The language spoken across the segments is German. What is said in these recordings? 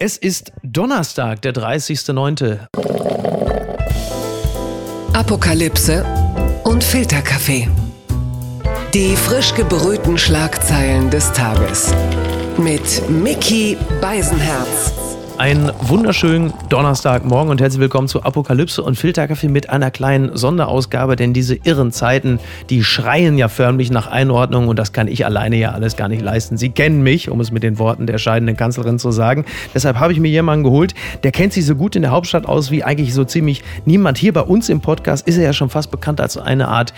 Es ist Donnerstag, der 30.09. Apokalypse und Filterkaffee. Die frisch gebrühten Schlagzeilen des Tages. Mit Mickey Beisenherz. Einen wunderschönen Donnerstagmorgen und herzlich willkommen zu Apokalypse und Filterkaffee mit einer kleinen Sonderausgabe, denn diese irren Zeiten, die schreien ja förmlich nach Einordnung und das kann ich alleine ja alles gar nicht leisten. Sie kennen mich, um es mit den Worten der scheidenden Kanzlerin zu sagen. Deshalb habe ich mir jemanden geholt, der kennt sich so gut in der Hauptstadt aus wie eigentlich so ziemlich niemand. Hier bei uns im Podcast ist er ja schon fast bekannt als eine Art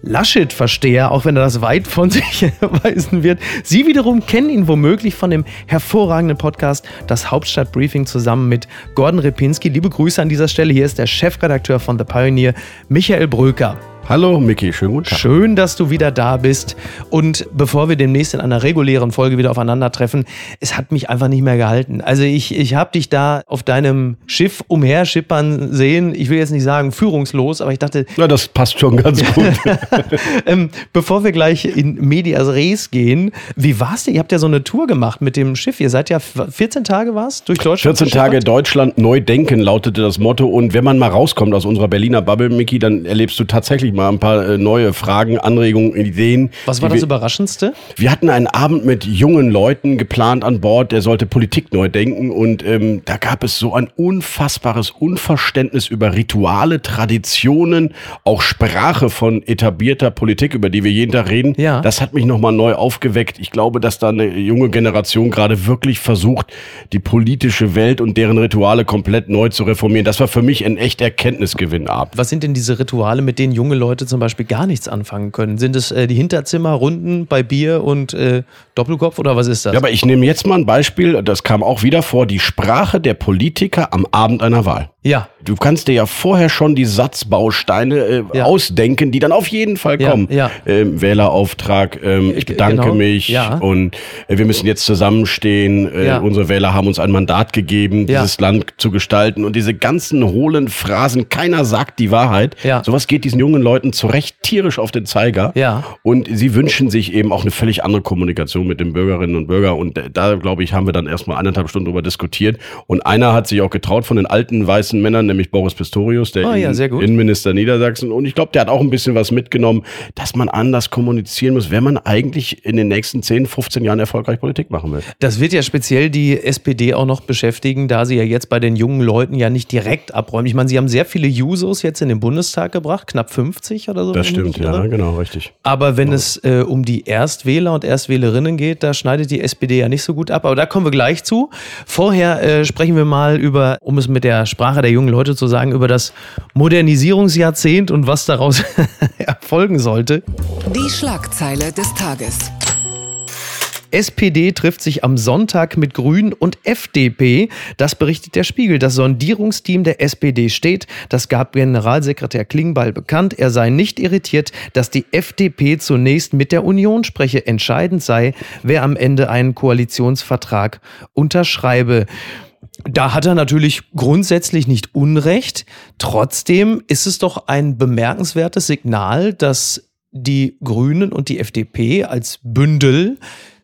Laschet-Versteher, auch wenn er das weit von sich weisen wird. Sie wiederum kennen ihn womöglich von dem hervorragenden Podcast Das Hauptstadtbriefing zusammen mit Gordon Repinski. Liebe Grüße an dieser Stelle. Hier ist der Chefredakteur von The Pioneer, Michael Bröker. Hallo Micky, schönen guten Tag. Schön, dass du wieder da bist. Und bevor wir demnächst in einer regulären Folge wieder aufeinandertreffen, es hat mich einfach nicht mehr gehalten. Also ich, ich habe dich da auf deinem Schiff umherschippern sehen. Ich will jetzt nicht sagen führungslos, aber ich dachte... Na, das passt schon ganz gut. ähm, bevor wir gleich in Medias Res gehen, wie war's denn? Ihr habt ja so eine Tour gemacht mit dem Schiff. Ihr seid ja 14 Tage was durch Deutschland 14 Tage Deutschland neu denken lautete das Motto. Und wenn man mal rauskommt aus unserer Berliner Bubble, Micky, dann erlebst du tatsächlich mal ein paar äh, neue Fragen, Anregungen, Ideen. Was war das wir, Überraschendste? Wir hatten einen Abend mit jungen Leuten geplant an Bord, der sollte Politik neu denken und ähm, da gab es so ein unfassbares Unverständnis über Rituale, Traditionen, auch Sprache von etablierter Politik, über die wir jeden Tag reden. Ja. Das hat mich nochmal neu aufgeweckt. Ich glaube, dass da eine junge Generation gerade wirklich versucht, die politische Welt und deren Rituale komplett neu zu reformieren. Das war für mich ein echt Erkenntnisgewinn ab. Was sind denn diese Rituale, mit denen junge Leute zum Beispiel gar nichts anfangen können? Sind es äh, die Hinterzimmerrunden bei Bier und äh, Doppelkopf oder was ist das? Ja, aber ich nehme jetzt mal ein Beispiel, das kam auch wieder vor, die Sprache der Politiker am Abend einer Wahl. Ja. Du kannst dir ja vorher schon die Satzbausteine äh, ja. ausdenken, die dann auf jeden Fall kommen. Ja. Ähm, Wählerauftrag, ähm, ich bedanke genau. mich und äh, wir müssen jetzt zusammenstehen. Äh, unsere Wähler haben uns ein Mandat gegeben, dieses Land zu gestalten und diese ganzen hohlen Phrasen, keiner sagt die Wahrheit. Sowas geht diesen jungen Leuten zu Recht tierisch auf den Zeiger. Und sie wünschen sich eben auch eine völlig andere Kommunikation mit den Bürgerinnen und Bürgern. Und äh, da, glaube ich, haben wir dann erstmal eineinhalb Stunden drüber diskutiert. Und einer hat sich auch getraut von den alten weißen Männern, nämlich Boris Pistorius, der oh, ja, Innenminister Niedersachsen. Und ich glaube, der hat auch ein bisschen was mitgenommen, dass man anders kommunizieren muss, wenn man eigentlich in den nächsten 10, 15 Jahren erfolgreich Politik machen will. Das wird ja speziell die SPD auch noch beschäftigen, da sie ja jetzt bei den jungen Leuten ja nicht direkt abräumen. Ich meine, sie haben sehr viele Jusos jetzt in den Bundestag gebracht, knapp 50 oder so. Das stimmt, ja, genau, richtig. Aber wenn ja. es äh, um die Erstwähler und Erstwählerinnen geht, da schneidet die SPD ja nicht so gut ab. Aber da kommen wir gleich zu. Vorher äh, sprechen wir mal über, um es mit der Sprache der jungen Leute zu sagen über das Modernisierungsjahrzehnt und was daraus erfolgen sollte. Die Schlagzeile des Tages. SPD trifft sich am Sonntag mit Grünen und FDP. Das berichtet der Spiegel. Das Sondierungsteam der SPD steht. Das gab Generalsekretär Klingbeil bekannt. Er sei nicht irritiert, dass die FDP zunächst mit der Union spreche. Entscheidend sei, wer am Ende einen Koalitionsvertrag unterschreibe. Da hat er natürlich grundsätzlich nicht Unrecht. Trotzdem ist es doch ein bemerkenswertes Signal, dass die Grünen und die FDP als Bündel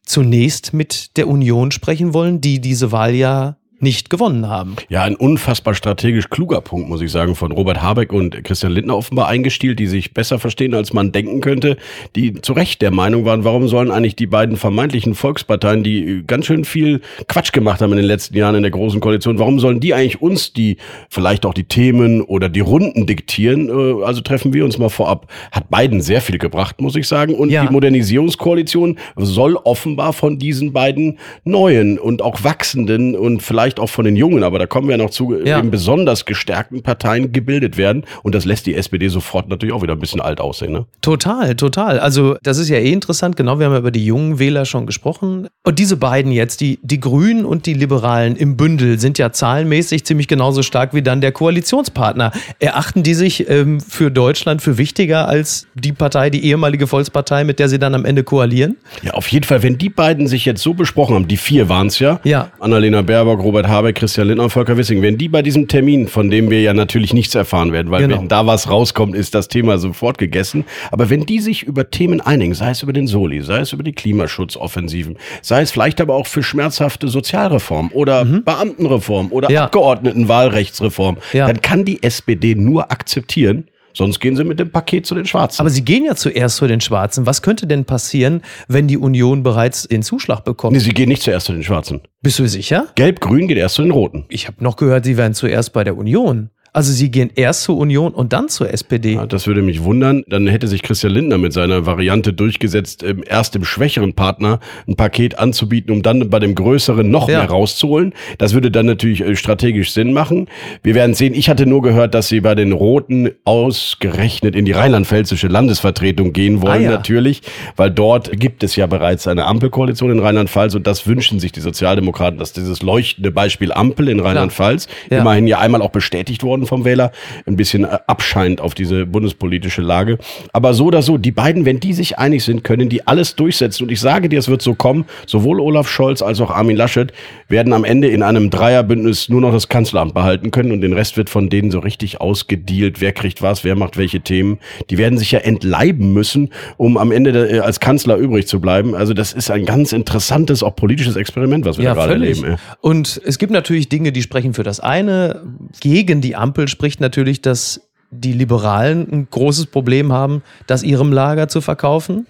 zunächst mit der Union sprechen wollen, die diese Wahl ja nicht gewonnen haben. Ja, ein unfassbar strategisch kluger Punkt, muss ich sagen, von Robert Habeck und Christian Lindner offenbar eingestielt, die sich besser verstehen, als man denken könnte, die zu Recht der Meinung waren, warum sollen eigentlich die beiden vermeintlichen Volksparteien, die ganz schön viel Quatsch gemacht haben in den letzten Jahren in der Großen Koalition, warum sollen die eigentlich uns die vielleicht auch die Themen oder die Runden diktieren? Äh, also treffen wir uns mal vorab. Hat beiden sehr viel gebracht, muss ich sagen. Und ja. die Modernisierungskoalition soll offenbar von diesen beiden neuen und auch wachsenden und vielleicht vielleicht auch von den Jungen, aber da kommen wir noch zu, ja. eben besonders gestärkten Parteien gebildet werden. Und das lässt die SPD sofort natürlich auch wieder ein bisschen alt aussehen. Ne? Total, total. Also das ist ja eh interessant. Genau, wir haben ja über die jungen Wähler schon gesprochen. Und diese beiden jetzt, die, die Grünen und die Liberalen im Bündel, sind ja zahlenmäßig ziemlich genauso stark wie dann der Koalitionspartner. Erachten die sich ähm, für Deutschland für wichtiger als die Partei, die ehemalige Volkspartei, mit der sie dann am Ende koalieren? Ja, auf jeden Fall. Wenn die beiden sich jetzt so besprochen haben, die vier waren es ja, ja. Annalena Baerbock, Robert Robert Habeck, Christian Lindner und Volker Wissing, wenn die bei diesem Termin, von dem wir ja natürlich nichts erfahren werden, weil Genau. wenn da was rauskommt, ist das Thema sofort gegessen. Aber wenn die sich über Themen einigen, sei es über den Soli, sei es über die Klimaschutzoffensiven, sei es vielleicht aber auch für schmerzhafte Sozialreform oder Beamtenreform oder Mhm. Ja. Abgeordnetenwahlrechtsreform, Ja. dann kann die SPD nur akzeptieren, sonst gehen sie mit dem Paket zu den Schwarzen. Aber Sie gehen ja zuerst zu den Schwarzen. Was könnte denn passieren, wenn die Union bereits den Zuschlag bekommt? nee, sie gehen nicht zuerst zu den Schwarzen. Bist du sicher? Gelb-Grün geht erst zu den Roten. Ich habe noch gehört, Sie wären zuerst bei der Union. Also Sie gehen erst zur Union und dann zur SPD. Ja, das würde mich wundern. Dann hätte sich Christian Lindner mit seiner Variante durchgesetzt, ähm, erst dem schwächeren Partner ein Paket anzubieten, um dann bei dem größeren noch Ja. mehr rauszuholen. Das würde dann natürlich äh, strategisch Sinn machen. Wir werden sehen. Ich hatte nur gehört, dass sie bei den Roten ausgerechnet in die rheinland-pfälzische Landesvertretung gehen wollen, Ah, ja. natürlich, weil dort gibt es ja bereits eine Ampelkoalition in Rheinland-Pfalz und das wünschen sich die Sozialdemokraten, dass dieses leuchtende Beispiel Ampel in Rheinland-Pfalz immerhin ja einmal auch bestätigt worden vom Wähler, ein bisschen äh, abscheint auf diese bundespolitische Lage. Aber so oder so, die beiden, wenn die sich einig sind, können die alles durchsetzen. Und ich sage dir, es wird so kommen, sowohl Olaf Scholz als auch Armin Laschet werden am Ende in einem Dreierbündnis nur noch das Kanzleramt behalten können und den Rest wird von denen so richtig ausgedealt. Wer kriegt was, wer macht welche Themen. Die werden sich ja entleiben müssen, um am Ende äh, als Kanzler übrig zu bleiben. Also das ist ein ganz interessantes, auch politisches Experiment, was wir da gerade erleben. ey. Und es gibt natürlich Dinge, die sprechen für das eine. Gegen die Ampel spricht natürlich, dass die Liberalen ein großes Problem haben, das ihrem Lager zu verkaufen.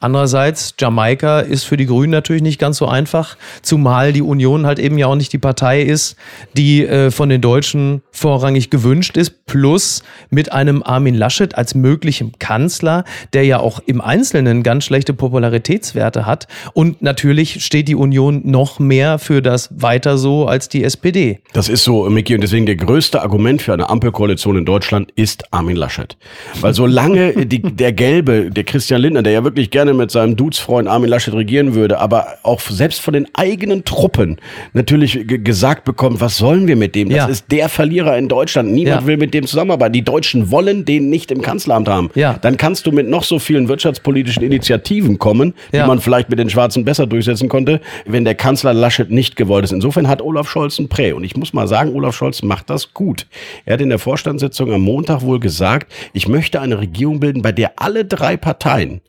Andererseits, Jamaika ist für die Grünen natürlich nicht ganz so einfach, zumal die Union halt eben ja auch nicht die Partei ist, die äh, von den Deutschen vorrangig gewünscht ist, plus mit einem Armin Laschet als möglichem Kanzler, der ja auch im Einzelnen ganz schlechte Popularitätswerte hat. Und natürlich steht die Union noch mehr für das weiter so als die SPD. Das ist so, Micky, und deswegen der größte Argument für eine Ampelkoalition in Deutschland ist Armin Laschet. Weil solange die, der Gelbe, der Christian Lindner, der ja wirklich gerne mit seinem Dudesfreund Armin Laschet regieren würde, aber auch selbst von den eigenen Truppen natürlich ge- gesagt bekommt, was sollen wir mit dem? Das Ja. ist der Verlierer in Deutschland. Niemand Ja. will mit dem zusammenarbeiten. Die Deutschen wollen den nicht im Kanzleramt haben. Ja. Dann kannst du mit noch so vielen wirtschaftspolitischen Initiativen kommen, die man vielleicht mit den Schwarzen besser durchsetzen konnte, wenn der Kanzler Laschet nicht gewollt ist. Insofern hat Olaf Scholz ein Prä. Und ich muss mal sagen, Olaf Scholz macht das gut. Er hat in der Vorstandssitzung am Montag wohl gesagt, ich möchte eine Regierung bilden, bei der alle drei Parteien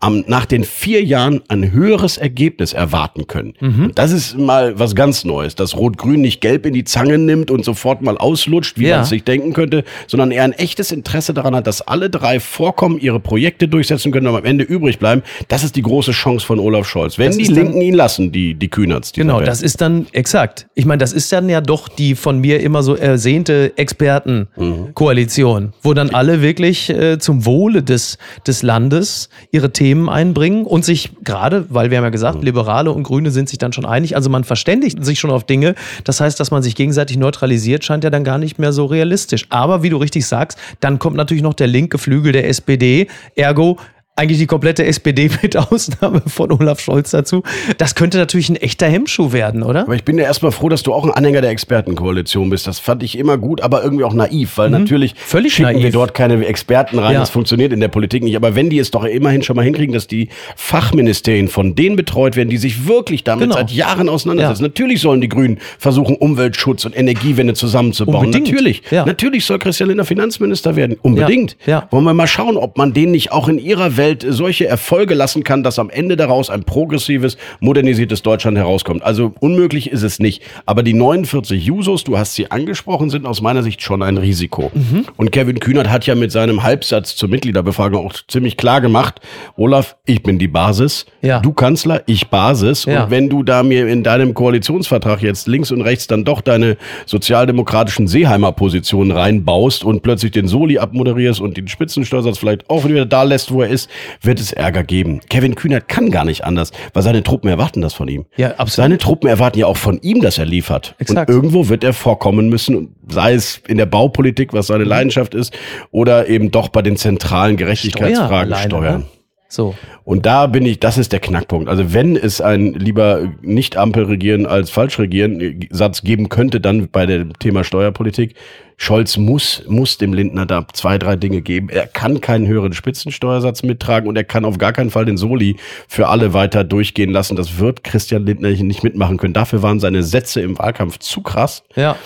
am, nach den vier Jahren ein höheres Ergebnis erwarten können. Mhm. Das ist mal was ganz Neues, dass Rot-Grün nicht gelb in die Zange nimmt und sofort mal auslutscht, wie Ja. man es sich denken könnte, sondern er ein echtes Interesse daran hat, dass alle drei vorkommen, ihre Projekte durchsetzen können und am Ende übrig bleiben. Das ist die große Chance von Olaf Scholz. Wenn Das die dann- Linken ihn lassen, die, die Kühnerts. Genau, Welt. das ist dann exakt. Ich meine, das ist dann ja doch die von mir immer so ersehnte Expertenkoalition, wo dann alle wirklich äh, zum Wohle des, des Landes ihre Themen einbringen und sich gerade, weil wir haben ja gesagt, Liberale und Grüne sind sich dann schon einig, also man verständigt sich schon auf Dinge. Das heißt, dass man sich gegenseitig neutralisiert, scheint ja dann gar nicht mehr so realistisch. Aber wie du richtig sagst, dann kommt natürlich noch der linke Flügel der SPD, ergo eigentlich die komplette SPD mit Ausnahme von Olaf Scholz dazu. Das könnte natürlich ein echter Hemmschuh werden, oder? Aber ich bin ja erstmal froh, dass du auch ein Anhänger der Expertenkoalition bist. Das fand ich immer gut, aber irgendwie auch naiv, weil natürlich Mhm. Völlig schicken wir naiv. dort keine Experten rein. Ja. Das funktioniert in der Politik nicht. Aber wenn die es doch immerhin schon mal hinkriegen, dass die Fachministerien von denen betreut werden, die sich wirklich damit Genau. seit Jahren auseinandersetzen. Ja. Natürlich sollen die Grünen versuchen, Umweltschutz und Energiewende zusammenzubauen. Unbedingt. Natürlich. Ja. Natürlich soll Christian Lindner Finanzminister werden. Unbedingt. Wollen wir mal schauen, ob man denen nicht auch in ihrer Welt solche Erfolge lassen kann, dass am Ende daraus ein progressives, modernisiertes Deutschland herauskommt. Also unmöglich ist es nicht. Aber die 49 Jusos, du hast sie angesprochen, sind aus meiner Sicht schon ein Risiko. Mhm. Und Kevin Kühnert hat ja mit seinem Halbsatz zur Mitgliederbefragung auch ziemlich klar gemacht, Olaf, ich bin die Basis, Ja. du Kanzler, ich Basis. Ja. Und wenn du da mir in deinem Koalitionsvertrag jetzt links und rechts dann doch deine sozialdemokratischen Seeheimer-Positionen reinbaust und plötzlich den Soli abmoderierst und den Spitzensteuersatz vielleicht auch wieder da lässt, wo er ist, wird es Ärger geben. Kevin Kühnert kann gar nicht anders, weil seine Truppen erwarten das von ihm. Ja, absolut. Seine Truppen erwarten ja auch von ihm, dass er liefert. Exakt. Und irgendwo wird er vorkommen müssen, sei es in der Baupolitik, was Mhm. seine Leidenschaft ist, oder eben doch bei den zentralen Gerechtigkeitsfragen alleine, steuern. ne? So. Und da bin ich, das ist der Knackpunkt. Also wenn es ein lieber nicht Ampel regieren als falsch regieren äh, Satz geben könnte, dann bei dem Thema Steuerpolitik. Scholz muss, muss dem Lindner da zwei, drei Dinge geben. Er kann keinen höheren Spitzensteuersatz mittragen und er kann auf gar keinen Fall den Soli für alle weiter durchgehen lassen. Das wird Christian Lindner nicht mitmachen können. Dafür waren seine Sätze im Wahlkampf zu krass. Ja.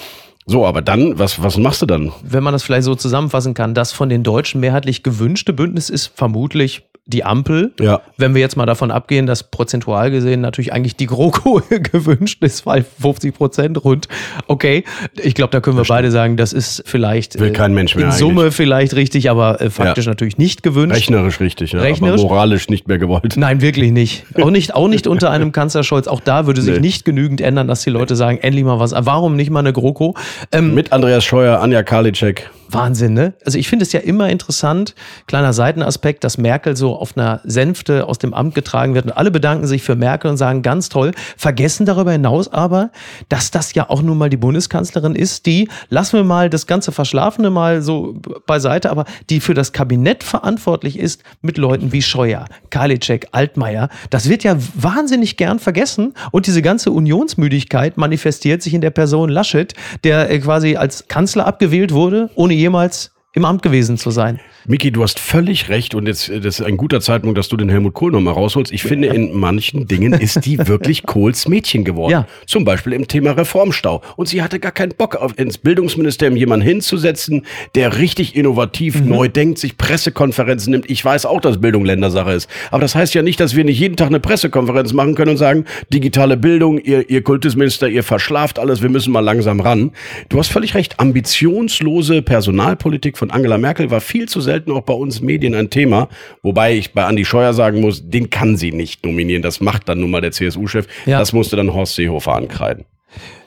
So, aber dann, was, was machst du dann? Wenn man das vielleicht so zusammenfassen kann, das von den Deutschen mehrheitlich gewünschte Bündnis ist vermutlich die Ampel. Ja. Wenn wir jetzt mal davon abgehen, dass prozentual gesehen natürlich eigentlich die GroKo gewünscht ist, weil 50 Prozent rund. Okay, ich glaube, da können wir beide sagen, das ist vielleicht Will kein Mensch mehr in Summe eigentlich. vielleicht richtig, aber äh, faktisch Ja. natürlich nicht gewünscht. Rechnerisch richtig, ja, Rechnerisch? aber moralisch nicht mehr gewollt. Nein, wirklich nicht. Auch nicht, auch nicht unter einem Kanzler Scholz. Auch da würde sich Nee. nicht genügend ändern, dass die Leute sagen, endlich mal was. Warum nicht mal eine GroKo? Ähm, Mit Andreas Scheuer, Anja Karliczek. Wahnsinn, ne? Also ich finde es ja immer interessant, kleiner Seitenaspekt, dass Merkel so auf einer Sänfte aus dem Amt getragen wird und alle bedanken sich für Merkel und sagen, ganz toll, vergessen darüber hinaus aber, dass das ja auch nun mal die Bundeskanzlerin ist, die, lassen wir mal das ganze Verschlafene mal so beiseite, aber die für das Kabinett verantwortlich ist mit Leuten wie Scheuer, Karliczek, Altmaier. Das wird ja wahnsinnig gern vergessen und diese ganze Unionsmüdigkeit manifestiert sich in der Person Laschet, der äh, quasi als Kanzler abgewählt wurde, ohne jemals im Amt gewesen zu sein. Miki, du hast völlig recht und jetzt, äh, das ist ein guter Zeitpunkt, dass du den Helmut Kohl nochmal rausholst. Ich finde, in manchen Dingen ist die wirklich Kohls Mädchen geworden. Ja. Zum Beispiel im Thema Reformstau. Und sie hatte gar keinen Bock, auf, ins Bildungsministerium jemanden hinzusetzen, der richtig innovativ neu denkt, sich Pressekonferenzen nimmt. Ich weiß auch, dass Bildung Ländersache ist. Aber das heißt ja nicht, dass wir nicht jeden Tag eine Pressekonferenz machen können und sagen, digitale Bildung, ihr, ihr Kultusminister, ihr verschlaft alles, wir müssen mal langsam ran. Du hast völlig recht. Ambitionslose Personalpolitik von Angela Merkel war viel zu selten auch bei uns Medien ein Thema. Wobei ich bei Andi Scheuer sagen muss, den kann sie nicht nominieren. Das macht dann nun mal der CSU-Chef. Ja. Das musste dann Horst Seehofer ankreiden.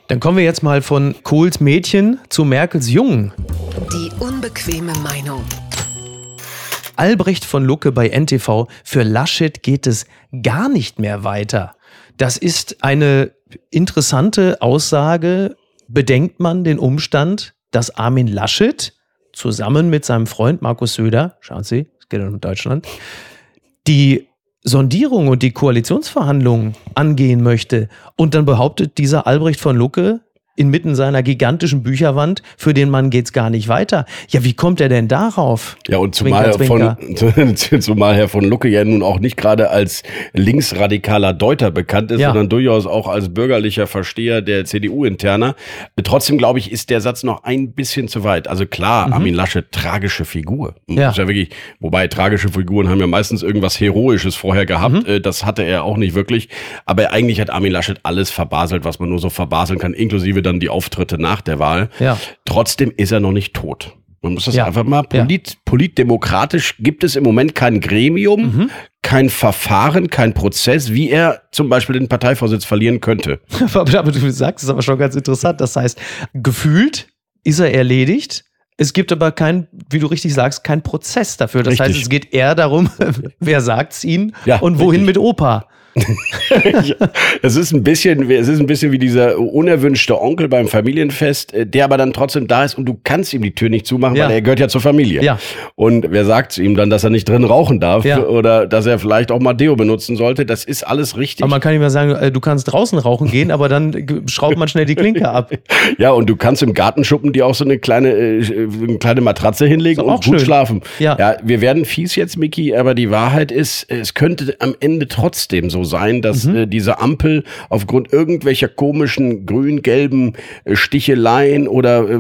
Dann kommen wir jetzt mal von Kohls Mädchen zu Merkels Jungen. Die unbequeme Meinung. Albrecht von Lucke bei NTV. Für Laschet geht es gar nicht mehr weiter. Das ist eine interessante Aussage. Bedenkt man den Umstand, dass Armin Laschet zusammen mit seinem Freund Markus Söder, schauen Sie, es geht um Deutschland, die Sondierung und die Koalitionsverhandlungen angehen möchte. Und dann behauptet dieser Albrecht von Lucke inmitten seiner gigantischen Bücherwand, für den Mann geht's gar nicht weiter. Ja, wie kommt er denn darauf? Ja, und zumal, Zwinker, Von, zumal Herr von Lucke ja nun auch nicht gerade als linksradikaler Deuter bekannt ist, Ja. sondern durchaus auch als bürgerlicher Versteher der CDU-Interner. Trotzdem, glaube ich, ist der Satz noch ein bisschen zu weit. Also klar, Armin Laschet, tragische Figur. Mhm. Ja. Ist ja wirklich, wobei tragische Figuren haben ja meistens irgendwas Heroisches vorher gehabt. Mhm. Äh, Das hatte er auch nicht wirklich. Aber eigentlich hat Armin Laschet alles verbaselt, was man nur so verbaseln kann, inklusive dann die Auftritte nach der Wahl. Ja. Trotzdem ist er noch nicht tot. Man muss das Ja. einfach mal Ja. polit, politdemokratisch gibt es im Moment kein Gremium, Mhm. kein Verfahren, kein Prozess, wie er zum Beispiel den Parteivorsitz verlieren könnte. aber, du sagst es aber schon ganz interessant. Das heißt, gefühlt ist er erledigt. Es gibt aber kein, wie du richtig sagst, kein Prozess dafür. Das heißt, Richtig. es geht eher darum, wer sagt's ihnen Ja, und wohin richtig. mit Opa. Es ist ein bisschen, es ist ein bisschen wie dieser unerwünschte Onkel beim Familienfest, äh, der aber dann trotzdem da ist und du kannst ihm die Tür nicht zumachen, Ja. weil er gehört ja zur Familie. Ja. Und wer sagt zu ihm dann, dass er nicht drin rauchen darf Ja. oder dass er vielleicht auch mal Deo benutzen sollte? Das ist alles richtig. Aber man kann ihm ja sagen, äh, du kannst draußen rauchen gehen, aber dann schraubt man schnell die Klinke ab. Ja, und du kannst im Gartenschuppen dir auch so eine kleine, äh, eine kleine Matratze hinlegen und gut schön. schlafen. Ja. wir werden fies jetzt, Miki, aber die Wahrheit ist, es könnte am Ende trotzdem so sein, dass Mhm. äh, diese Ampel aufgrund irgendwelcher komischen grün-gelben äh, Sticheleien oder äh,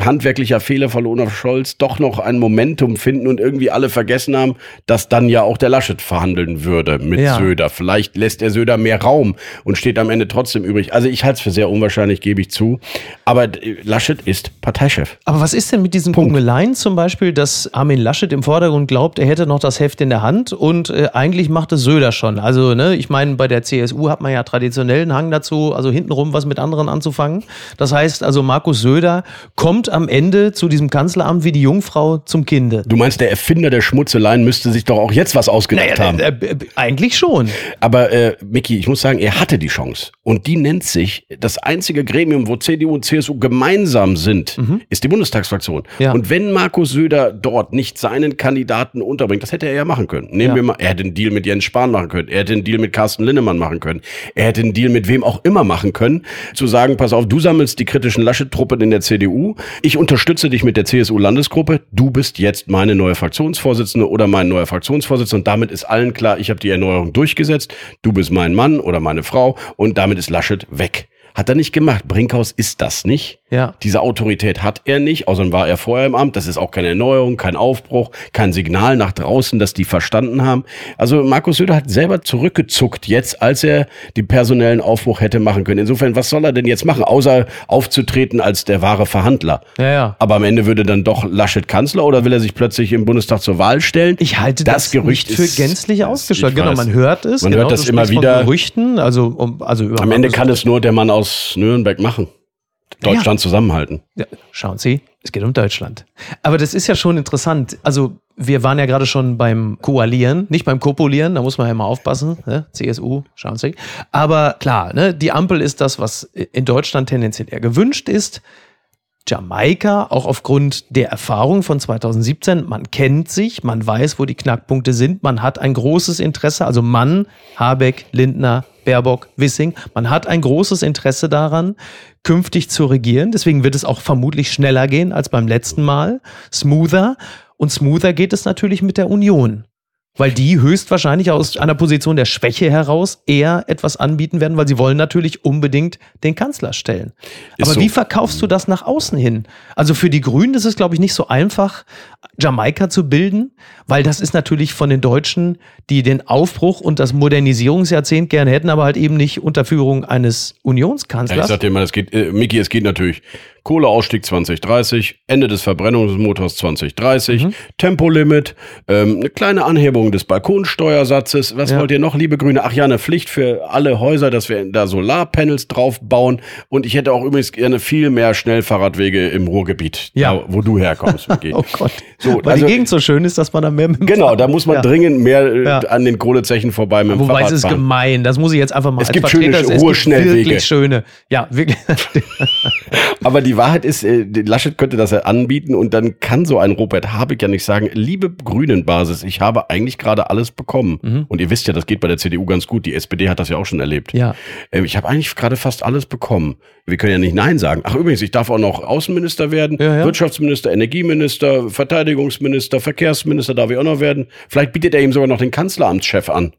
handwerklicher Fehler von Olaf Scholz doch noch ein Momentum finden und irgendwie alle vergessen haben, dass dann ja auch der Laschet verhandeln würde mit Ja. Söder. Vielleicht lässt der Söder mehr Raum und steht am Ende trotzdem übrig. Also ich halte es für sehr unwahrscheinlich, gebe ich zu. Aber äh, Laschet ist Parteichef. Aber was ist denn mit diesen Kungeleien zum Beispiel, dass Armin Laschet im Vordergrund glaubt, er hätte noch das Heft in der Hand und äh, eigentlich macht es Söder schon. Also, ne, ich Ich meine, bei der CSU hat man ja traditionell einen Hang dazu, also hintenrum was mit anderen anzufangen. Das heißt also, Markus Söder kommt am Ende zu diesem Kanzleramt wie die Jungfrau zum Kinde. Du meinst, der Erfinder der Schmutzeleien müsste sich doch auch jetzt was ausgedacht haben. Äh, äh, eigentlich schon. Aber äh, Micky, ich muss sagen, er hatte die Chance. Und die nennt sich, das einzige Gremium, wo CDU und CSU gemeinsam sind, ist die Bundestagsfraktion. Ja. Und wenn Markus Söder dort nicht seinen Kandidaten unterbringt, das hätte er ja machen können. Nehmen Ja. wir mal, er hätte einen Deal mit Jens Spahn machen können, er hätte einen Deal mit Carsten Linnemann machen können, er hätte einen Deal mit wem auch immer machen können, zu sagen, pass auf, du sammelst die kritischen Laschet-Truppen in der CDU, ich unterstütze dich mit der CSU-Landesgruppe, du bist jetzt meine neue Fraktionsvorsitzende oder mein neuer Fraktionsvorsitzender und damit ist allen klar, ich habe die Erneuerung durchgesetzt, du bist mein Mann oder meine Frau und damit ist Laschet weg. Hat er nicht gemacht. Brinkhaus ist das nicht. Ja. Diese Autorität hat er nicht, außerdem war er vorher im Amt. Das ist auch keine Erneuerung, kein Aufbruch, kein Signal nach draußen, dass die verstanden haben. Also Markus Söder hat selber zurückgezuckt jetzt, als er den personellen Aufbruch hätte machen können. Insofern, was soll er denn jetzt machen, außer aufzutreten als der wahre Verhandler? Ja, ja. Aber am Ende würde dann doch Laschet Kanzler oder will er sich plötzlich im Bundestag zur Wahl stellen? Ich halte das, nicht für ist- gänzlich ausgeschlossen. Genau, man hört es. Man genau, hört das immer wieder. Gerüchten, also, um, also Am Ende kann es nur der Mann aus Nürnberg machen. Deutschland zusammenhalten. Ja, schauen Sie, es geht um Deutschland. Aber das ist ja schon interessant. Also, wir waren ja gerade schon beim Koalieren, nicht beim Kopulieren, da muss man ja mal aufpassen. Ne? CSU, schauen Sie. Aber klar, ne, die Ampel ist das, was in Deutschland tendenziell eher gewünscht ist. Jamaika, auch aufgrund der Erfahrung von 2017, man kennt sich, man weiß, wo die Knackpunkte sind, man hat ein großes Interesse, also Mann, Habeck, Lindner, Baerbock, Wissing, man hat ein großes Interesse daran, künftig zu regieren. Deswegen wird es auch vermutlich schneller gehen als beim letzten Mal, smoother. Und smoother geht es natürlich mit der Union. Weil die höchstwahrscheinlich aus einer Position der Schwäche heraus eher etwas anbieten werden, weil sie wollen natürlich unbedingt den Kanzler stellen. Ist Aber so. wie verkaufst du das nach außen hin? Also für die Grünen ist es, glaube ich, nicht so einfach, Jamaika zu bilden, weil das ist natürlich von den Deutschen, die den Aufbruch und das Modernisierungsjahrzehnt gerne hätten, aber halt eben nicht unter Führung eines Ja, ich Unionskanzlers. sag dir mal, es geht, äh, Miki, es geht natürlich Kohleausstieg 2030, Ende des Verbrennungsmotors 2030, Mhm. Tempolimit, ähm, eine kleine Anhebung des Balkonsteuersatzes. Was Ja. wollt ihr noch, liebe Grüne? Ach ja, eine Pflicht für alle Häuser, dass wir da Solarpanels drauf bauen. Und ich hätte auch übrigens gerne viel mehr Schnellfahrradwege im Ruhrgebiet, Ja. da, wo du herkommst. Oh Gott. So, Weil also- die Gegend so schön ist, dass man da mehr mit Genau, da muss man Ja. dringend mehr äh, Ja. an den Kohlezechen vorbei mit dem Wobei Fahrrad es ist fahren. gemein, das muss ich jetzt einfach mal Es als gibt Vertreter- schöne, es hohe gibt. Wirklich schöne. Ja, wirklich. Aber die Wahrheit ist, äh, Laschet könnte das ja anbieten und dann kann so ein Robert Habeck ja nicht sagen, liebe Grünen-Basis, ich habe eigentlich gerade alles bekommen. Und ihr wisst ja, das geht bei der CDU ganz gut. Die SPD hat das ja auch schon erlebt. Ja. Ähm, Ich habe eigentlich gerade fast alles bekommen. Wir können ja nicht Nein sagen. Ach übrigens, ich darf auch noch Außenminister werden, Ja, ja. Wirtschaftsminister, Energieminister, Verteidigungsminister, Verkehrsminister darf ich auch noch werden. Vielleicht bietet er ihm sogar noch den Kanzleramtschef an.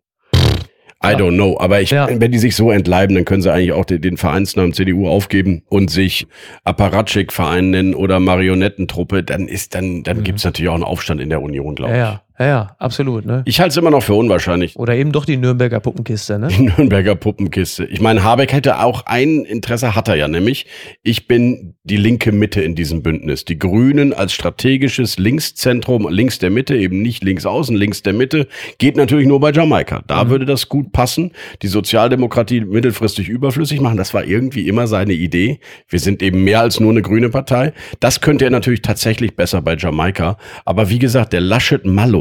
I don't know, aber ich, Ja. wenn die sich so entleiben, dann können sie eigentlich auch den, den Vereinsnamen CDU aufgeben und sich Apparatschik-Verein nennen oder Marionettentruppe, dann ist dann, dann gibt's natürlich auch einen Aufstand in der Union, glaube Mhm. Ja, ich. ja, ja, ja, absolut. Ne? Ich halte es immer noch für unwahrscheinlich. Oder eben doch die Nürnberger Puppenkiste. Ne? Die Nürnberger Puppenkiste. Ich meine, Habeck hätte auch ein Interesse, hat er ja, nämlich, ich bin die linke Mitte in diesem Bündnis. Die Grünen als strategisches Linkszentrum, links der Mitte, eben nicht links außen, links der Mitte, geht natürlich nur bei Jamaika. Da würde das gut passen. Die Sozialdemokratie mittelfristig überflüssig machen, das war irgendwie immer seine Idee. Wir sind eben mehr als nur eine grüne Partei. Das könnte er natürlich tatsächlich besser bei Jamaika. Aber wie gesagt, der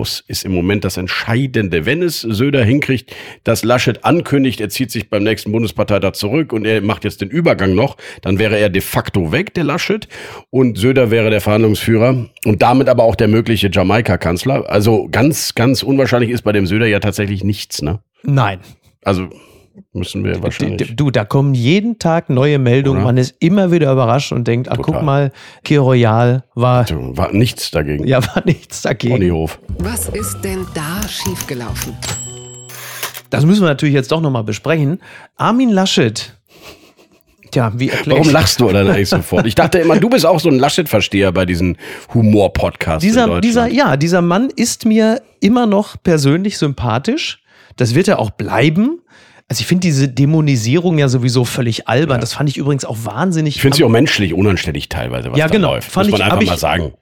Laschet-Malus ist im Moment das Entscheidende. Wenn es Söder hinkriegt, dass Laschet ankündigt, er zieht sich beim nächsten Bundesparteitag zurück und er macht jetzt den Übergang noch, dann wäre er de facto weg, der Laschet. Und Söder wäre der Verhandlungsführer und damit aber auch der mögliche Jamaika-Kanzler. Also ganz, ganz unwahrscheinlich ist bei dem Söder ja tatsächlich nichts, ne? Nein. Also müssen wir wahrscheinlich. Du, da kommen jeden Tag neue Meldungen. Oder? Man ist immer wieder überrascht und denkt, ach Total. guck mal, Kir Royal war, War nichts dagegen. ja, war nichts dagegen. Ponyhof. Was ist denn da schiefgelaufen? Das müssen wir natürlich jetzt doch nochmal besprechen. Armin Laschet. Tja, wie erkläre Warum lachst du dann eigentlich sofort? Ich dachte immer, du bist auch so ein Laschet-Versteher bei diesen Humor-Podcasts. dieser, dieser, ja, dieser Mann ist mir immer noch persönlich sympathisch. Das wird er auch bleiben. Also ich finde diese Dämonisierung ja sowieso völlig albern. Das fand ich übrigens auch wahnsinnig. Ich finde sie auch menschlich unanständig teilweise, was Ja, da genau. läuft. Fand Muss man ich- einfach mal sagen.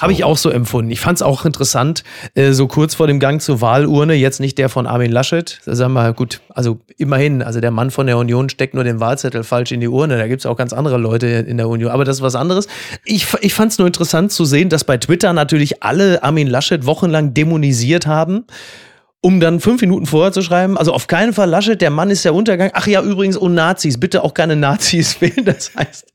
Habe ich auch so empfunden. Ich fand es auch interessant, äh, so kurz vor dem Gang zur Wahlurne, jetzt nicht der von Armin Laschet. Da sagen wir, gut, also immerhin, also der Mann von der Union steckt nur den Wahlzettel falsch in die Urne. Da gibt es auch ganz andere Leute in der Union. Aber das ist was anderes. Ich, ich fand es nur interessant zu sehen, dass bei Twitter natürlich alle Armin Laschet wochenlang dämonisiert haben. Um dann fünf Minuten vorher zu schreiben, also auf keinen Fall Laschet, der Mann ist der Untergang. Ach ja, übrigens, und Nazis, bitte auch keine Nazis wählen. Das heißt,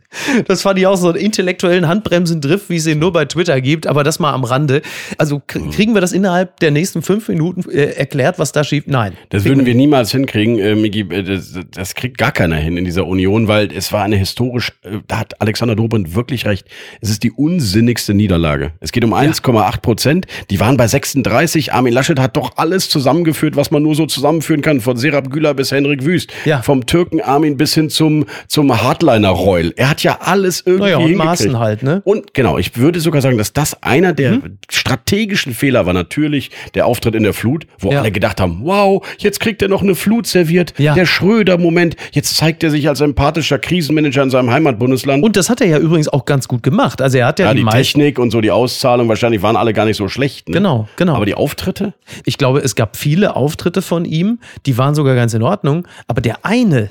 das fand ich auch so einen intellektuellen Handbremsendrift, wie es ihn nur bei Twitter gibt, aber das mal am Rande. Also kr- kriegen wir das innerhalb der nächsten fünf Minuten äh, erklärt, was da schief? Nein. Das würden wir niemals hinkriegen, äh, Miki. äh, Das, das kriegt gar keiner hin in dieser Union, weil es war eine historisch, äh, da hat Alexander Dobrindt wirklich recht. Es ist die unsinnigste Niederlage. Es geht um 1,8 Prozent. Die waren bei 36. Armin Laschet hat doch alles zusammengeführt, was man nur so zusammenführen kann. Von Serap Güler bis Henrik Wüst. Ja. Vom Türken Armin bis hin zum, zum Hardliner-Reul. Er hat ja alles irgendwie Naja, und. Maaßen halt, ne? Und genau, ich würde sogar sagen, dass das einer der strategischen Fehler war. Natürlich der Auftritt in der Flut, wo Ja. alle gedacht haben, wow, jetzt kriegt er noch eine Flut serviert. Ja. Der Schröder-Moment, jetzt zeigt er sich als empathischer Krisenmanager in seinem Heimatbundesland. Und das hat er ja übrigens auch ganz gut gemacht. Also er hat ja, ja, die, die. Technik und so, die Auszahlung, wahrscheinlich waren alle gar nicht so schlecht. Ne? Genau, genau. Aber die Auftritte? Ich glaube, es gab viele Auftritte von ihm, die waren sogar ganz in Ordnung. Aber der eine,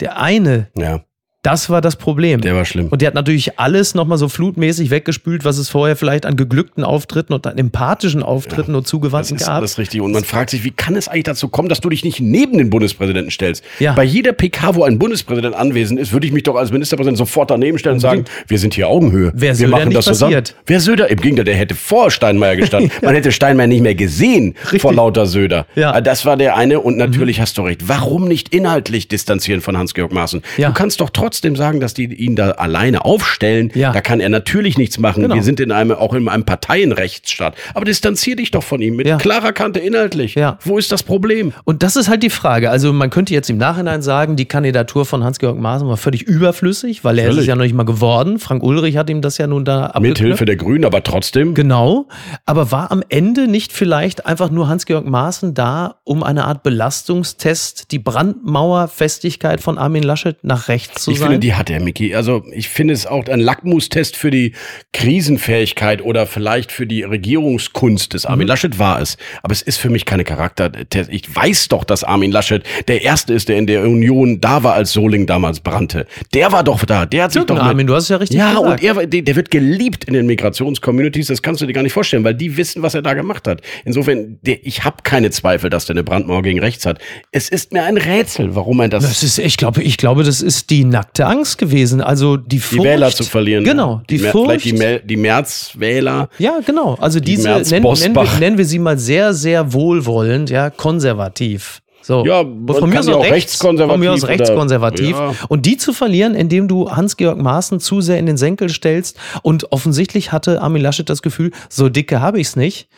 der eine, Ja, das war das Problem. der war schlimm. Und der hat natürlich alles nochmal so flutmäßig weggespült, was es vorher vielleicht an geglückten Auftritten und an empathischen Auftritten und Das Zugewandten ist gab. alles richtig. Und man fragt sich, wie kann es eigentlich dazu kommen, dass du dich nicht neben den Bundespräsidenten stellst? Ja. Bei jeder PK, wo ein Bundespräsident anwesend ist, würde ich mich doch als Ministerpräsident sofort daneben stellen und sagen, wir sind hier Augenhöhe. Wäre wir machen das zusammen. passiert. Wer Söder? Im Gegenteil, der hätte vor Steinmeier gestanden. Man hätte Steinmeier nicht mehr gesehen vor lauter Söder. Ja. Mhm. Äh, Das war der eine. Und natürlich hast du recht. Warum nicht inhaltlich distanzieren von Hans-Georg Maaßen? Ja. Du kannst doch trotzdem sagen, dass die ihn da alleine aufstellen. Ja. Da kann er natürlich nichts machen. Genau. Wir sind in einem, auch in einem Parteienrechtsstaat. Aber distanzier dich doch von ihm mit Ja. klarer Kante inhaltlich. Ja. Wo ist das Problem? Und das ist halt die Frage. Also man könnte jetzt im Nachhinein sagen, die Kandidatur von Hans-Georg Maaßen war völlig überflüssig, weil er ist Völlig. es ja noch nicht mal geworden. Frank Ulrich hat ihm das ja nun da abgeknöpft. Mithilfe der Grünen, aber trotzdem. Genau. Aber war am Ende nicht vielleicht einfach nur Hans-Georg Maaßen da, um eine Art Belastungstest, die Brandmauerfestigkeit von Armin Laschet nach rechts zu Ich sein? finde, die hat er, Miki. Also ich finde es auch ein Lackmustest für die Krisenfähigkeit oder vielleicht für die Regierungskunst des Mhm. Armin Laschet war es. Aber es ist für mich keine Charaktertest. Ich weiß doch, dass Armin Laschet der Erste ist, der in der Union da war, als Soling damals brannte. Der war doch da. Der hat sich Türken, doch mit- Armin, du hast es ja richtig Ja, gesagt. und er, der, wird geliebt in den Migrationscommunities. Das kannst du dir gar nicht vorstellen, weil die wissen, was er da gemacht hat. Insofern, der, ich habe keine Zweifel, dass der eine Brandmauer gegen rechts hat. Es ist mir ein Rätsel, warum er das Das ist, ich glaube, ich glaube, das ist die nackte Angst gewesen. Also die die Furcht. Wähler zu verlieren. Genau, die, Mer- Furcht. Vielleicht die, Mer die Märzwähler. ja, genau. Also diese, Merz nennen, nennen, wir, nennen wir sie mal sehr, sehr wohlwollend, ja, konservativ. So. Ja, man von mir aus auch rechts, rechtskonservativ Von mir aus oder- rechtskonservativ. Ja. Und die zu verlieren, indem du Hans-Georg Maaßen zu sehr in den Senkel stellst. Und offensichtlich hatte Armin Laschet das Gefühl, so dicke habe ich's nicht.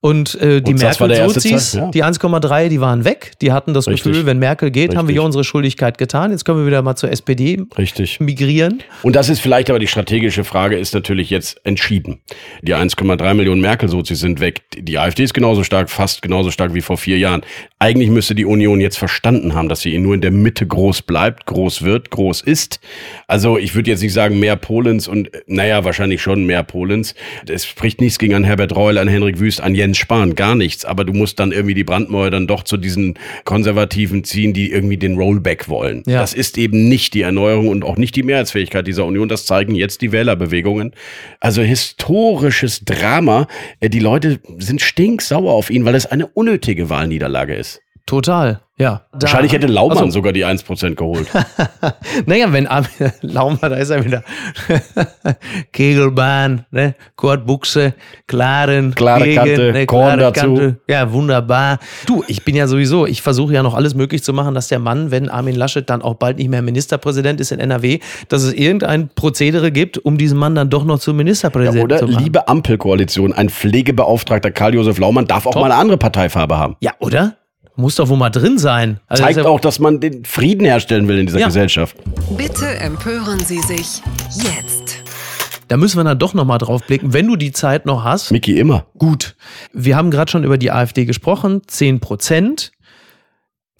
Und äh, die Merkel-Sozis, ja. die 1,3, die waren weg. Die hatten das Richtig. Gefühl, wenn Merkel geht, haben wir Richtig. hier unsere Schuldigkeit getan. Jetzt können wir wieder mal zur SPD Richtig. migrieren. Und das ist vielleicht aber die strategische Frage, ist natürlich jetzt entschieden. Die 1,3 Millionen Merkel-Sozis sind weg. Die AfD ist genauso stark, fast genauso stark wie vor vier Jahren. Eigentlich müsste die Union jetzt verstanden haben, dass sie nur in der Mitte groß bleibt, groß wird, groß ist. Also ich würde jetzt nicht sagen mehr Polens und äh, naja, wahrscheinlich schon mehr Polens. Es spricht nichts gegen einen Herbert Reul, einen Henrik Wüst, einen Jens Spahn, gar nichts. Aber du musst dann irgendwie die Brandmauer dann doch zu diesen Konservativen ziehen, die irgendwie den Rollback wollen. Ja. Das ist eben nicht die Erneuerung und auch nicht die Mehrheitsfähigkeit dieser Union. Das zeigen jetzt die Wählerbewegungen. Also historisches Drama. Äh, Die Leute sind stinksauer auf ihn, weil es eine unnötige Wahlniederlage ist. Total, ja. Da- Wahrscheinlich hätte Laumann Also, sogar die 1% geholt. Naja, wenn Armin Laumer, da ist er wieder. Kegelbahn, ne? Kordbuchse, klaren, Klare Wege, Kante, Korn dazu. Ja, wunderbar. Du, ich bin ja sowieso, ich versuche ja noch alles möglich zu machen, dass der Mann, wenn Armin Laschet dann auch bald nicht mehr Ministerpräsident ist in NRW, dass es irgendein Prozedere gibt, um diesen Mann dann doch noch zum Ministerpräsidenten Oder zu machen. liebe Ampelkoalition, ein Pflegebeauftragter Karl-Josef Laumann darf auch Top. mal eine andere Parteifarbe haben. ja, oder? Muss doch wohl mal drin sein. Also das Zeigt auch, dass man den Frieden herstellen will in dieser Ja. Gesellschaft. Bitte empören Sie sich jetzt. Da müssen wir dann doch noch mal drauf blicken, wenn du die Zeit noch hast. Mickey immer. Gut, wir haben gerade schon über die AfD gesprochen, 10 Prozent.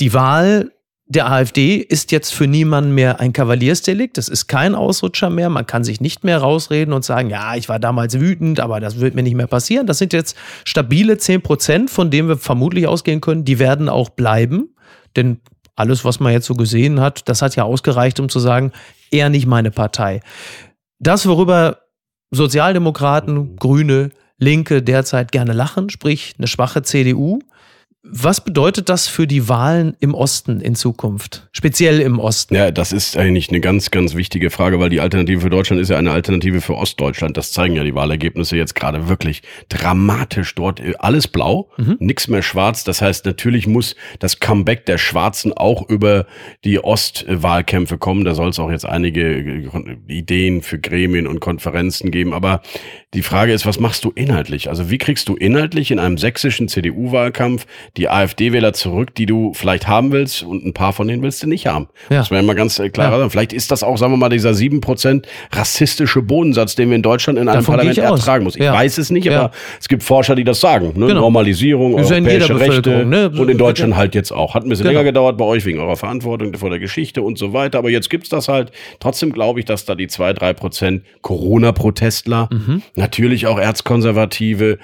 Die Wahl der AfD ist jetzt für niemanden mehr ein Kavaliersdelikt. Das ist kein Ausrutscher mehr. Man kann sich nicht mehr rausreden und sagen, ja, ich war damals wütend, aber das wird mir nicht mehr passieren. Das sind jetzt stabile 10 Prozent, von denen wir vermutlich ausgehen können. Die werden auch bleiben. Denn alles, was man jetzt so gesehen hat, das hat ja ausgereicht, um zu sagen, eher nicht meine Partei. Das, worüber Sozialdemokraten, Grüne, Linke derzeit gerne lachen, sprich eine schwache CDU, was bedeutet das für die Wahlen im Osten in Zukunft? Speziell im Osten? Ja, das ist eigentlich eine ganz, ganz wichtige Frage, weil die Alternative für Deutschland ist ja eine Alternative für Ostdeutschland. Das zeigen ja die Wahlergebnisse jetzt gerade wirklich dramatisch dort. Alles blau, mhm. nichts mehr schwarz. Das heißt, natürlich muss das Comeback der Schwarzen auch über die Ostwahlkämpfe kommen. Da soll es auch jetzt einige Ideen für Gremien und Konferenzen geben. Aber die Frage ist, was machst du inhaltlich? Also wie kriegst du inhaltlich in einem sächsischen CDU-Wahlkampf die AfD-Wähler zurück, die du vielleicht haben willst und ein paar von denen willst du nicht haben. Ja. Das wäre mal ganz äh, klar. Ja. Vielleicht ist das auch, sagen wir mal, dieser sieben Prozent rassistische Bodensatz, den wir in Deutschland in einem Davon Parlament ertragen muss. Ich ja. weiß es nicht, aber es gibt Forscher, die das sagen. Ne? Genau. Normalisierung, europäische Rechte ne? und in Deutschland halt jetzt auch. Hat ein bisschen genau. länger gedauert bei euch wegen eurer Verantwortung vor der Geschichte und so weiter. Aber jetzt gibt's das halt. Trotzdem glaube ich, dass da die zwei, drei Prozent Corona-Protestler, mhm. Natürlich auch Erzkonservative,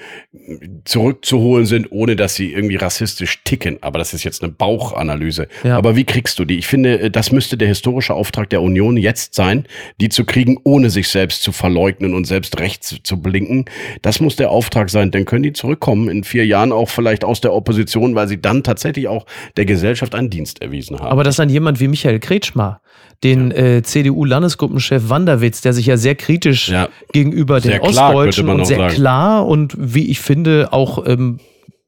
zurückzuholen sind, ohne dass sie irgendwie rassistisch ticken. Aber das ist jetzt eine Bauchanalyse. Ja. Aber wie kriegst du die? Ich finde, äh, das müsste der historische Auftrag der Union jetzt sein, die zu kriegen, ohne sich selbst zu verleugnen und selbst rechts zu blinken. Das muss der Auftrag sein. Dann können die zurückkommen in vier Jahren auch vielleicht aus der Opposition, weil sie dann tatsächlich auch der Gesellschaft einen Dienst erwiesen haben. Aber dass dann jemand wie Michael Kretschmer, den äh, CDU-Landesgruppenchef Wanderwitz, der sich ja sehr kritisch ja. gegenüber sehr den klar, Ostdeutschen und sehr sagen. klar und wie ich finde auch ähm,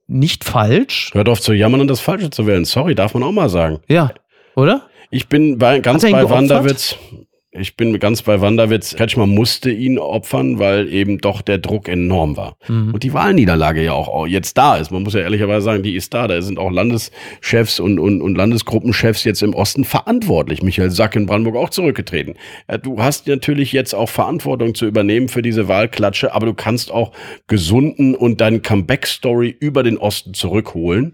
nicht falsch. Hört auf zu jammern und das Falsche zu wählen. Sorry, darf man auch mal sagen. Ja, oder? Ich bin bei, ganz bei Wanderwitz. Ich bin ganz bei Wanderwitz. Kretschmer musste ihn opfern, weil eben doch der Druck enorm war. Mhm. Und die Wahlniederlage ja auch jetzt da ist. Man muss ja ehrlicherweise sagen, die ist da. Da sind auch Landeschefs und, und, und Landesgruppenchefs jetzt im Osten verantwortlich. Michael Sack in Brandenburg auch zurückgetreten. Du hast natürlich jetzt auch Verantwortung zu übernehmen für diese Wahlklatsche, aber du kannst auch gesunden und deine Comeback-Story über den Osten zurückholen.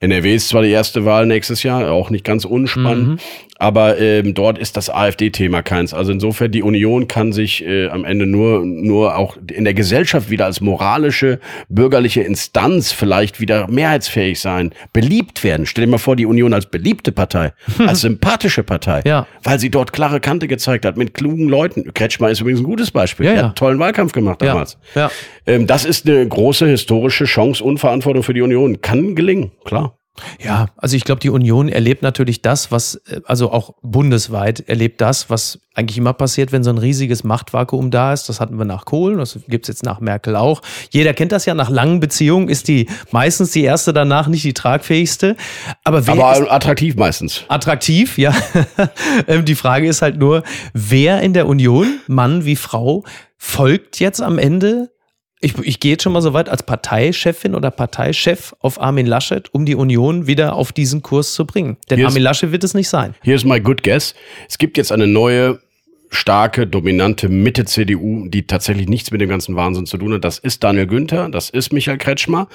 NRW ist zwar die erste Wahl nächstes Jahr, auch nicht ganz unspannend, mhm. Aber ähm, dort ist das AfD-Thema keins. Also insofern, die Union kann sich äh, am Ende nur, nur auch in der Gesellschaft wieder als moralische, bürgerliche Instanz vielleicht wieder mehrheitsfähig sein, beliebt werden. Stell dir mal vor, die Union als beliebte Partei, als sympathische Partei, ja. weil sie dort klare Kante gezeigt hat, mit klugen Leuten. Kretschmer ist übrigens ein gutes Beispiel. Ja, ja. Er hat tollen Wahlkampf gemacht damals. Ja. Ja. Ähm, das ist eine große historische Chance und Verantwortung für die Union. Kann gelingen, klar. Ja, also ich glaube, die Union erlebt natürlich das, was, äh, also auch bundesweit erlebt das, was eigentlich immer passiert, wenn so ein riesiges Machtvakuum da ist. Das hatten wir nach Kohl, das gibt's jetzt nach Merkel auch. Jeder kennt das ja, nach langen Beziehungen ist die meistens die erste danach nicht die tragfähigste. Aber, wer Aber attraktiv meistens. Attraktiv, ja. Ähm, die Frage ist halt nur, wer in der Union, Mann wie Frau, folgt jetzt am Ende ich, ich gehe jetzt schon mal so weit als Parteichefin oder Parteichef auf Armin Laschet, um die Union wieder auf diesen Kurs zu bringen. Denn Here's, Armin Laschet wird es nicht sein. Hier ist my good guess. Es gibt jetzt eine neue starke, dominante Mitte-CDU, die tatsächlich nichts mit dem ganzen Wahnsinn zu tun hat. Das ist Daniel Günther, das ist Michael Kretschmer.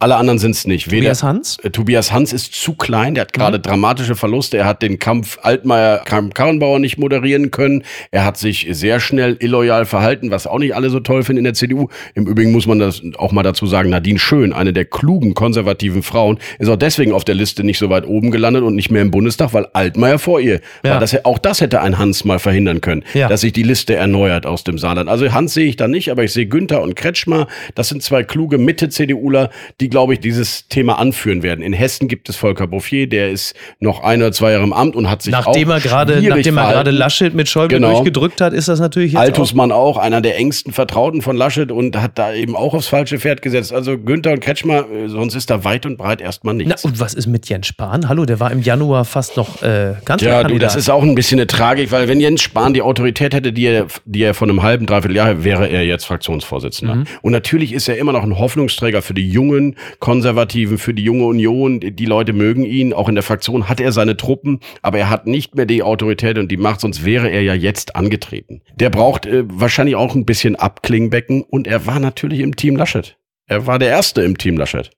Alle anderen sind es nicht. Weder, Tobias Hans? Äh, Tobias Hans ist zu klein, der hat gerade mhm. dramatische Verluste. Er hat den Kampf Altmaier Karrenbauer nicht moderieren können. Er hat sich sehr schnell illoyal verhalten, was auch nicht alle so toll finden in der CDU. Im Übrigen muss man das auch mal dazu sagen, Nadine Schön, eine der klugen konservativen Frauen, ist auch deswegen auf der Liste nicht so weit oben gelandet und nicht mehr im Bundestag, weil Altmaier vor ihr ja. war. Das, auch das hätte ein Hans mal verhindern können, ja. dass sich die Liste erneuert aus dem Saarland. Also Hans sehe ich da nicht, aber ich sehe Günther und Kretschmer. Das sind zwei kluge Mitte-CDUler, die die, glaube ich, dieses Thema anführen werden. In Hessen gibt es Volker Bouffier, der ist noch ein oder zwei Jahre im Amt und hat sich nachdem auch er gerade nachdem er gerade Laschet mit Schäuble genau. durchgedrückt hat, ist das natürlich jetzt Altusmann auch. auch. einer der engsten Vertrauten von Laschet und hat da eben auch aufs falsche Pferd gesetzt. Also Günther und Kretschmer, äh, sonst ist da weit und breit erstmal nichts. Na, und was ist mit Jens Spahn? Hallo, der war im Januar fast noch äh, ganz Ja, du, das ist auch ein bisschen eine Tragik, weil wenn Jens Spahn die Autorität hätte, die er, die er von einem halben, dreiviertel Jahr, wäre er jetzt Fraktionsvorsitzender. Mhm. Und natürlich ist er immer noch ein Hoffnungsträger für die jungen, Konservativen, für die junge Union. Die Leute mögen ihn. Auch in der Fraktion hat er seine Truppen, aber er hat nicht mehr die Autorität und die Macht, sonst wäre er ja jetzt angetreten. Der braucht äh, wahrscheinlich auch ein bisschen Abklingbecken und er war natürlich im Team Laschet. Er war der Erste im Team Laschet.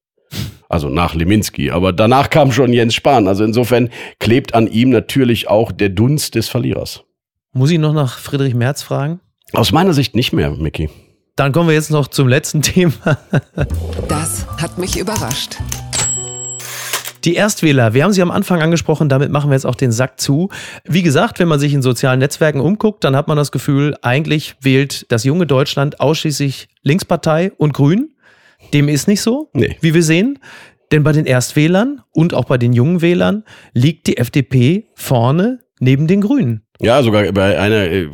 Also nach Leminski. Aber danach kam schon Jens Spahn. Also insofern klebt an ihm natürlich auch der Dunst des Verlierers. Muss ich noch nach Friedrich Merz fragen? Aus meiner Sicht nicht mehr, Mickey. Dann kommen wir jetzt noch zum letzten Thema. Das hat mich überrascht. Die Erstwähler, wir haben sie am Anfang angesprochen, damit machen wir jetzt auch den Sack zu. Wie gesagt, wenn man sich in sozialen Netzwerken umguckt, dann hat man das Gefühl, eigentlich wählt das junge Deutschland ausschließlich Linkspartei und Grün. Dem ist nicht so, Nee. wie wir sehen. Denn bei den Erstwählern und auch bei den jungen Wählern liegt die FDP vorne neben den Grünen. Ja, sogar bei einer äh,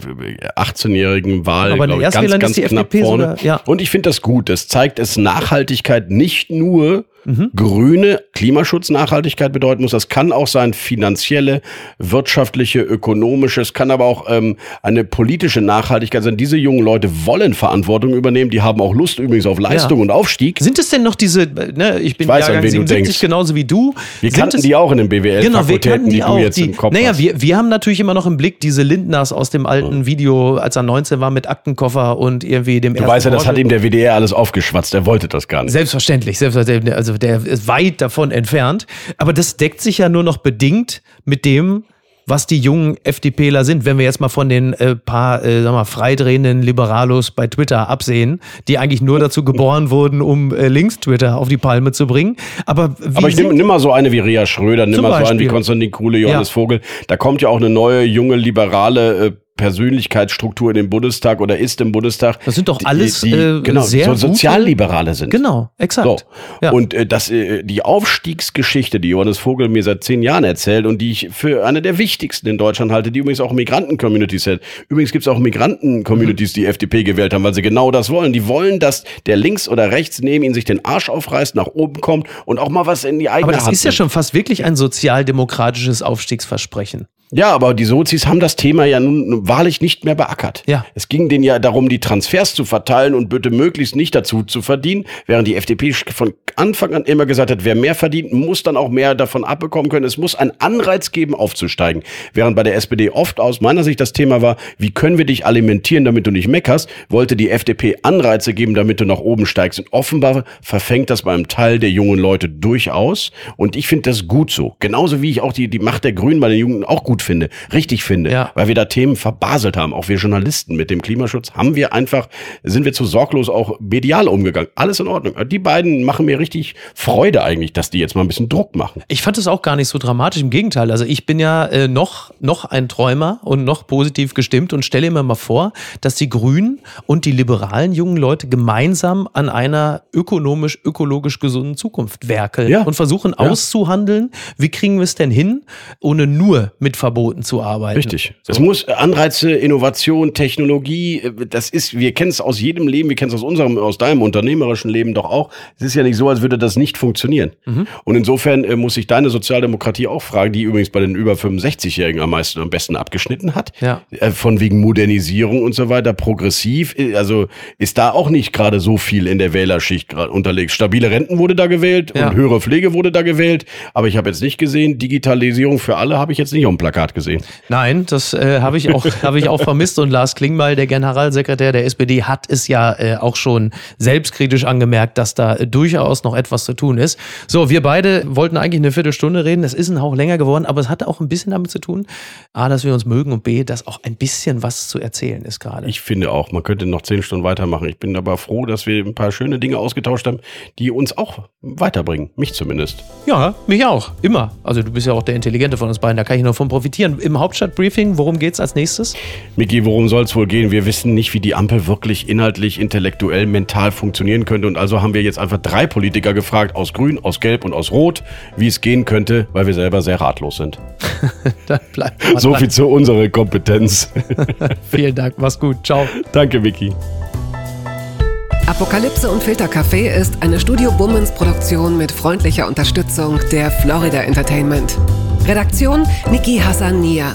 18-jährigen Wahl Aber Erstwählern ganz ist die knapp FDP vorne. sogar- ja. Und ich finde das gut. Das zeigt es Nachhaltigkeit nicht nur Mhm. grüne Klimaschutznachhaltigkeit bedeuten muss. Das kann auch sein finanzielle, wirtschaftliche, ökonomische. Es kann aber auch ähm, eine politische Nachhaltigkeit sein. Diese jungen Leute wollen Verantwortung übernehmen. Die haben auch Lust übrigens auf Leistung Ja. und Aufstieg. Sind es denn noch diese, ne, ich bin Ich weiß, an Jahrgang wen du 77 denkst. genauso wie du. Wir Sind kannten es- die auch in den Genau, wir kannten die, die, du jetzt die, im Kopf naja, hast. wir, wir haben natürlich immer noch im Blick diese Lindners aus dem alten Video, als er 19 war mit Aktenkoffer und irgendwie dem Du weißt ja, das hat ihm der WDR alles aufgeschwatzt. Er wollte das gar nicht. Selbstverständlich, selbstverständlich. Also der ist weit davon entfernt. Aber das deckt sich ja nur noch bedingt mit dem, was die jungen FDPler sind, wenn wir jetzt mal von den äh, paar, äh, sag mal, freidrehenden Liberalos bei Twitter absehen, die eigentlich nur dazu geboren wurden, um äh, Links-Twitter auf die Palme zu bringen. Aber, wie Aber ich sind- nimm, nimm mal so eine wie Ria Schröder, nimm mal so einen wie. Konstantin Kuhle, Johannes Ja. Vogel. Da kommt ja auch eine neue, junge, liberale äh, Persönlichkeitsstruktur in den Bundestag oder ist im Bundestag. Das sind doch die- alles, die, äh, genau, sehr so Sozialliberale sind. Genau, exakt. So. Ja. Und äh, das, äh, die Aufstiegsgeschichte, die Johannes Vogel mir seit zehn Jahren erzählt und die ich für eine der wichtigsten in Deutschland halte, die übrigens auch Migranten-Communities hat. Übrigens gibt es auch Migranten-Communities, die FDP gewählt haben, weil sie genau das wollen. Die wollen, dass der links oder rechts neben ihnen sich den Arsch aufreißt, nach oben kommt und auch mal was in die eigene Aber das Hand ist ja nimmt. schon fast wirklich ein sozialdemokratisches Aufstiegsversprechen. Ja, aber die Sozis haben das Thema ja nun wahrlich nicht mehr beackert. Ja. Es ging denen ja darum, die Transfers zu verteilen und bitte möglichst nicht dazu zu verdienen, während die FDP von Anfang an immer gesagt hat, wer mehr verdient, muss dann auch mehr davon abbekommen können. Es muss einen Anreiz geben, aufzusteigen. Während bei der SPD oft aus meiner Sicht das Thema war, wie können wir dich alimentieren, damit du nicht meckerst, wollte die FDP Anreize geben, damit du nach oben steigst. Und offenbar verfängt das bei einem Teil der jungen Leute durchaus. Und ich finde das gut so. Genauso wie ich auch die, die Macht der Grünen bei den Jungen auch gut finde, richtig finde, Ja. weil wir da Themen verbaselt haben. Auch wir Journalisten mit dem Klimaschutz haben wir einfach, sind wir zu sorglos auch medial umgegangen. Alles in Ordnung. Die beiden machen mir richtig Freude eigentlich, dass die jetzt mal ein bisschen Druck machen. Ich fand es auch gar nicht so dramatisch. Im Gegenteil. Also ich bin ja äh, noch, noch ein Träumer und noch positiv gestimmt und stelle mir mal vor, dass die Grünen und die liberalen jungen Leute gemeinsam an einer ökonomisch, ökologisch gesunden Zukunft werkeln Ja. und versuchen auszuhandeln, wie kriegen wir es denn hin, ohne nur mit Verboten zu arbeiten. Richtig. Es muss Anreize, Innovation, Technologie, äh, das ist, wir kennen es aus jedem Leben, wir kennen es aus unserem, aus deinem unternehmerischen Leben doch auch. Es ist ja nicht so, als würde das nicht funktionieren. Mhm. Und insofern äh, muss sich deine Sozialdemokratie auch fragen, die übrigens bei den über 65-Jährigen am meisten, am besten abgeschnitten hat. Ja. Äh, Von wegen Modernisierung und so weiter, progressiv, äh, also ist da auch nicht gerade so viel in der Wählerschicht gerade unterlegt. Stabile Renten wurde da gewählt Ja. und höhere Pflege wurde da gewählt, aber ich habe jetzt nicht gesehen, Digitalisierung für alle habe ich jetzt nicht auf dem Plakat gesehen. Nein, das äh, habe ich, auch habe ich auch vermisst. Und Lars Klingbeil, der Generalsekretär der SPD, hat es ja äh, auch schon selbstkritisch angemerkt, dass da äh, durchaus noch etwas zu tun ist. So, wir beide wollten eigentlich eine Viertelstunde reden. Es ist ein Hauch länger geworden, aber es hat auch ein bisschen damit zu tun, A, dass wir uns mögen und B, dass auch ein bisschen was zu erzählen ist gerade. Ich finde auch, man könnte noch zehn Stunden weitermachen. Ich bin aber froh, dass wir ein paar schöne Dinge ausgetauscht haben, die uns auch weiterbringen. Mich zumindest. Ja, mich auch. Immer. Also du bist ja auch der Intelligente von uns beiden, da kann ich nur von profitieren. Im Hauptstadtbriefing, worum geht's als nächstes? Miki, worum soll es wohl gehen? Wir wissen nicht, wie die Ampel wirklich inhaltlich, intellektuell, mental funktionieren könnte. Und also haben wir jetzt einfach drei Politiker gefragt, aus Grün, aus Gelb und aus Rot, wie es gehen könnte, weil wir selber sehr ratlos sind. Dann bleibt So dran. viel zu unserer Kompetenz. Vielen Dank, mach's gut. Ciao. Danke, Miki. Apokalypse und Filtercafé ist eine Studio Bummens Produktion mit freundlicher Unterstützung der Florida Entertainment. Redaktion Niki Hassania.